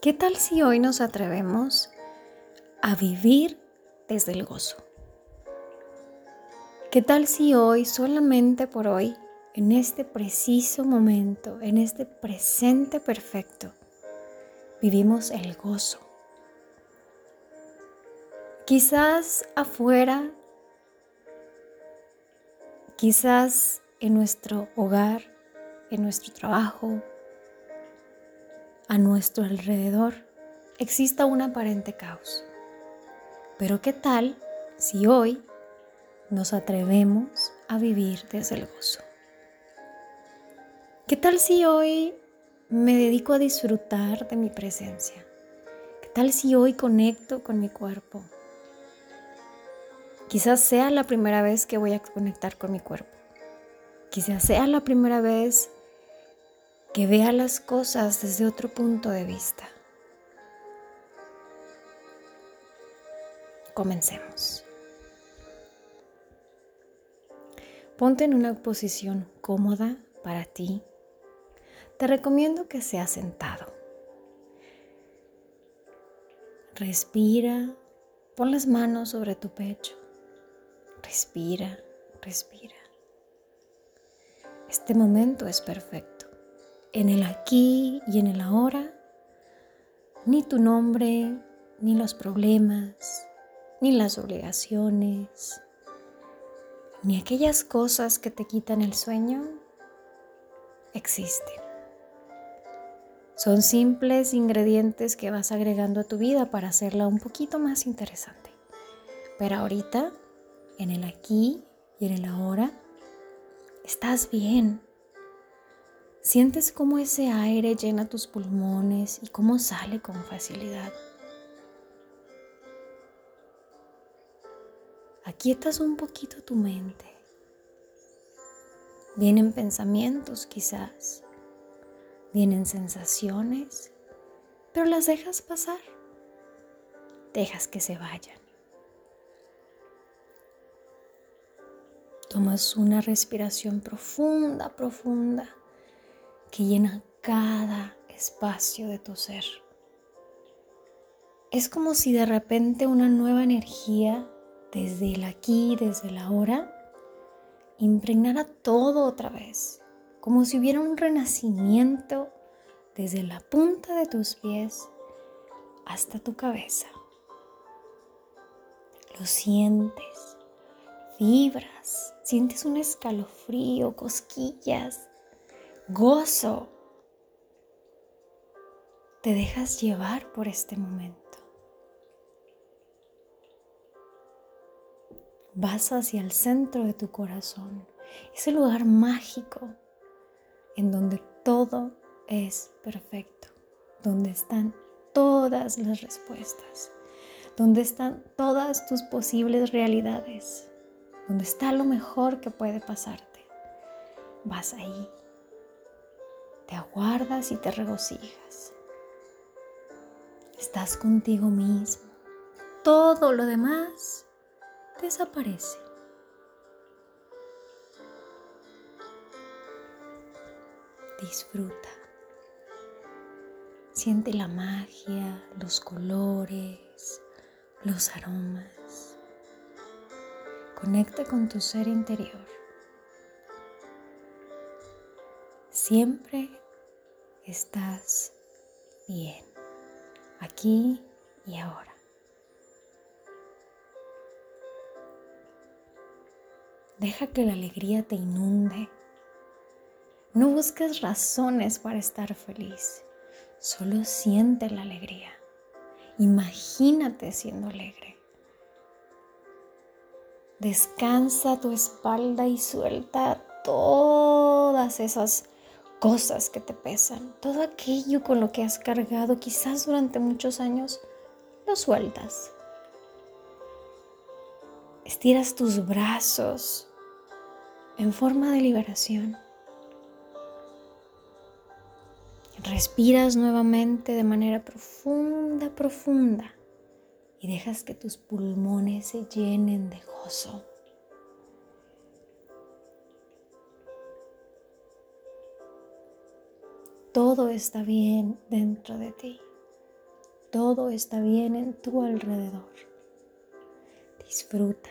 ¿Qué tal si hoy nos atrevemos a vivir desde el gozo? ¿Qué tal si hoy, solamente por hoy, en este preciso momento, en este presente perfecto, vivimos el gozo? Quizás afuera, quizás en nuestro hogar, en nuestro trabajo, a nuestro alrededor exista un aparente caos. Pero ¿qué tal si hoy nos atrevemos a vivir desde el gozo? ¿Qué tal si hoy me dedico a disfrutar de mi presencia? ¿Qué tal si hoy conecto con mi cuerpo? Quizás sea la primera vez que voy a conectar con mi cuerpo. Quizás sea la primera vez que vea las cosas desde otro punto de vista. Comencemos. Ponte en una posición cómoda para ti. Te recomiendo que seas sentado. Respira, pon las manos sobre tu pecho. Respira, respira. Este momento es perfecto en el aquí y en el ahora, ni tu nombre, ni los problemas, ni las obligaciones, ni aquellas cosas que te quitan el sueño existen. Son simples ingredientes que vas agregando a tu vida para hacerla un poquito más interesante. Pero ahorita, en el aquí y en el ahora, estás bien, Sientes cómo ese aire llena tus pulmones y cómo sale con facilidad. Aquietas un poquito tu mente. Vienen pensamientos quizás, vienen sensaciones, pero las dejas pasar. Dejas que se vayan. Tomas una respiración profunda, profunda que llena cada espacio de tu ser. Es como si de repente una nueva energía desde el aquí, desde el ahora, impregnara todo otra vez, como si hubiera un renacimiento desde la punta de tus pies hasta tu cabeza. Lo sientes, vibras, sientes un escalofrío, cosquillas, gozo. Te dejas llevar por este momento. Vas hacia el centro de tu corazón, ese lugar mágico en donde todo es perfecto, donde están todas las respuestas, donde están todas tus posibles realidades, donde está lo mejor que puede pasarte. Vas ahí te aguardas y te regocijas. Estás contigo mismo. Todo lo demás desaparece. Disfruta. Siente la magia, los colores, los aromas. Conecta con tu ser interior. Siempre estás bien, aquí y ahora. Deja que la alegría te inunde. No busques razones para estar feliz, solo siente la alegría. Imagínate siendo alegre. Descansa tu espalda y suelta todas esas cosas que te pesan, todo aquello con lo que has cargado quizás durante muchos años, lo sueltas. Estiras tus brazos en forma de liberación. Respiras nuevamente de manera profunda, profunda y dejas que tus pulmones se llenen de gozo. Todo está bien dentro de ti. todo está bien en tu alrededor. Disfruta.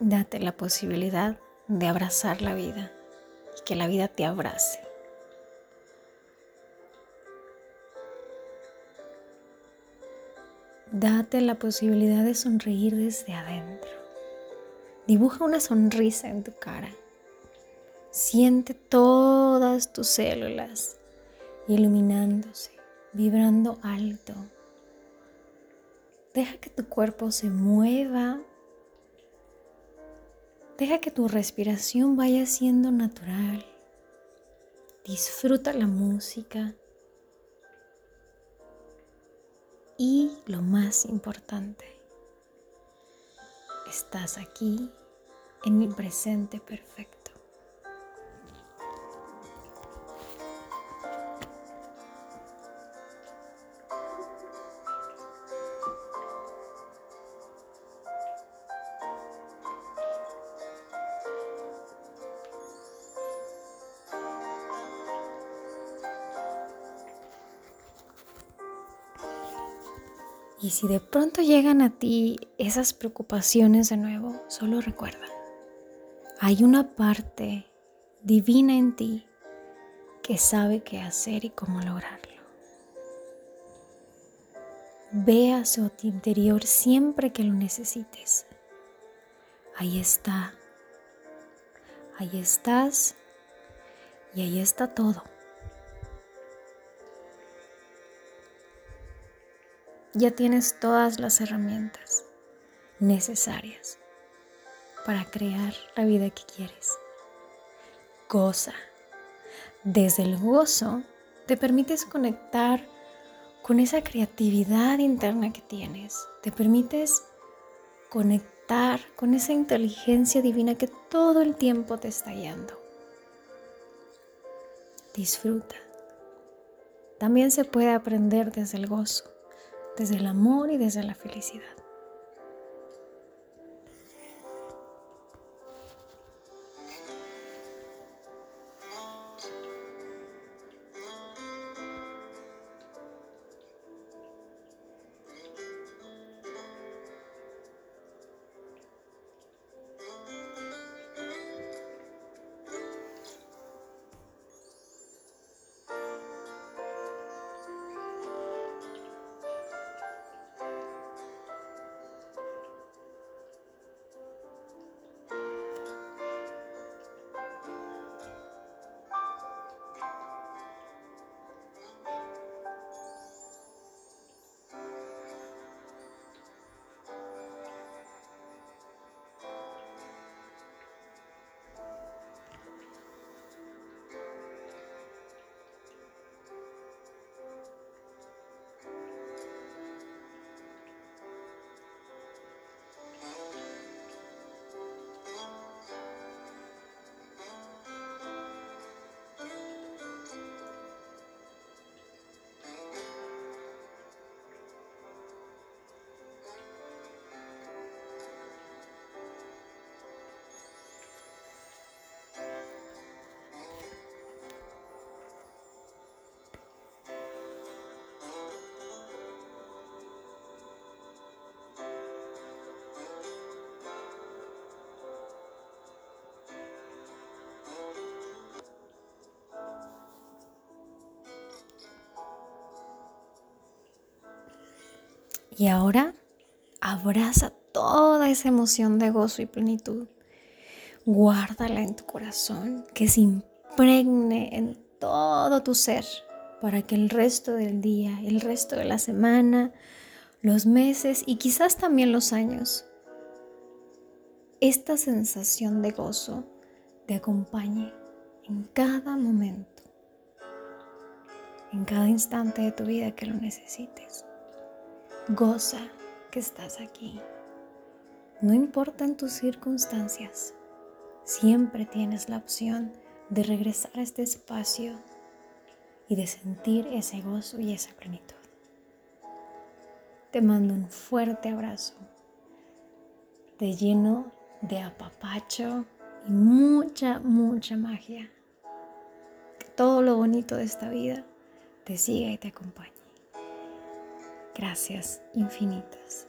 Date la posibilidad de abrazar la vida y que la vida te abrace. Date la posibilidad de sonreír desde adentro. Dibuja una sonrisa en tu cara. Siente todas tus células iluminándose, vibrando alto. Deja que tu cuerpo se mueva Deja que tu respiración vaya siendo natural. Disfruta la música. Y lo más importante, estás aquí en mi presente perfecto. Y si de pronto llegan a ti esas preocupaciones de nuevo, solo recuerda, hay una parte divina en ti que sabe qué hacer y cómo lograrlo. Ve a su interior siempre que lo necesites. Ahí está. Ahí estás y ahí está todo. Ya tienes todas las herramientas necesarias para crear la vida que quieres. Goza. Desde el gozo te permites conectar con esa creatividad interna que tienes. Te permites conectar con esa inteligencia divina que todo el tiempo te está guiando. Disfruta. También se puede aprender desde el gozo desde el amor y desde la felicidad. Y ahora abraza toda esa emoción de gozo y plenitud. Guárdala en tu corazón, que se impregne en todo tu ser para que el resto del día, el resto de la semana, los meses y quizás también los años, esta sensación de gozo te acompañe en cada momento, en cada instante de tu vida que lo necesites. Goza que estás aquí. No importan tus circunstancias, siempre tienes la opción de regresar a este espacio y de sentir ese gozo y esa plenitud. Te mando un fuerte abrazo. Te lleno de apapacho y mucha, mucha magia. Que todo lo bonito de esta vida te siga y te acompañe. Gracias infinitas.